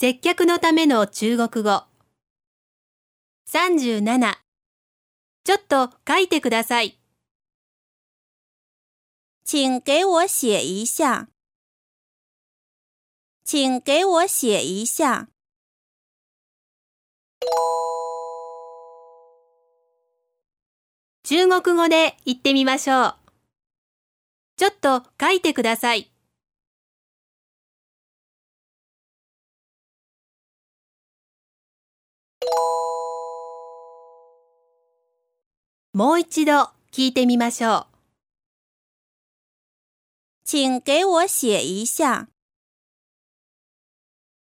接客のための中国語。37ちょっと書いてください。请给我写一下。请给我写一下。中国語で言ってみましょう。ちょっと書いてください。もう一度聞いてみましょう。请给我写一下。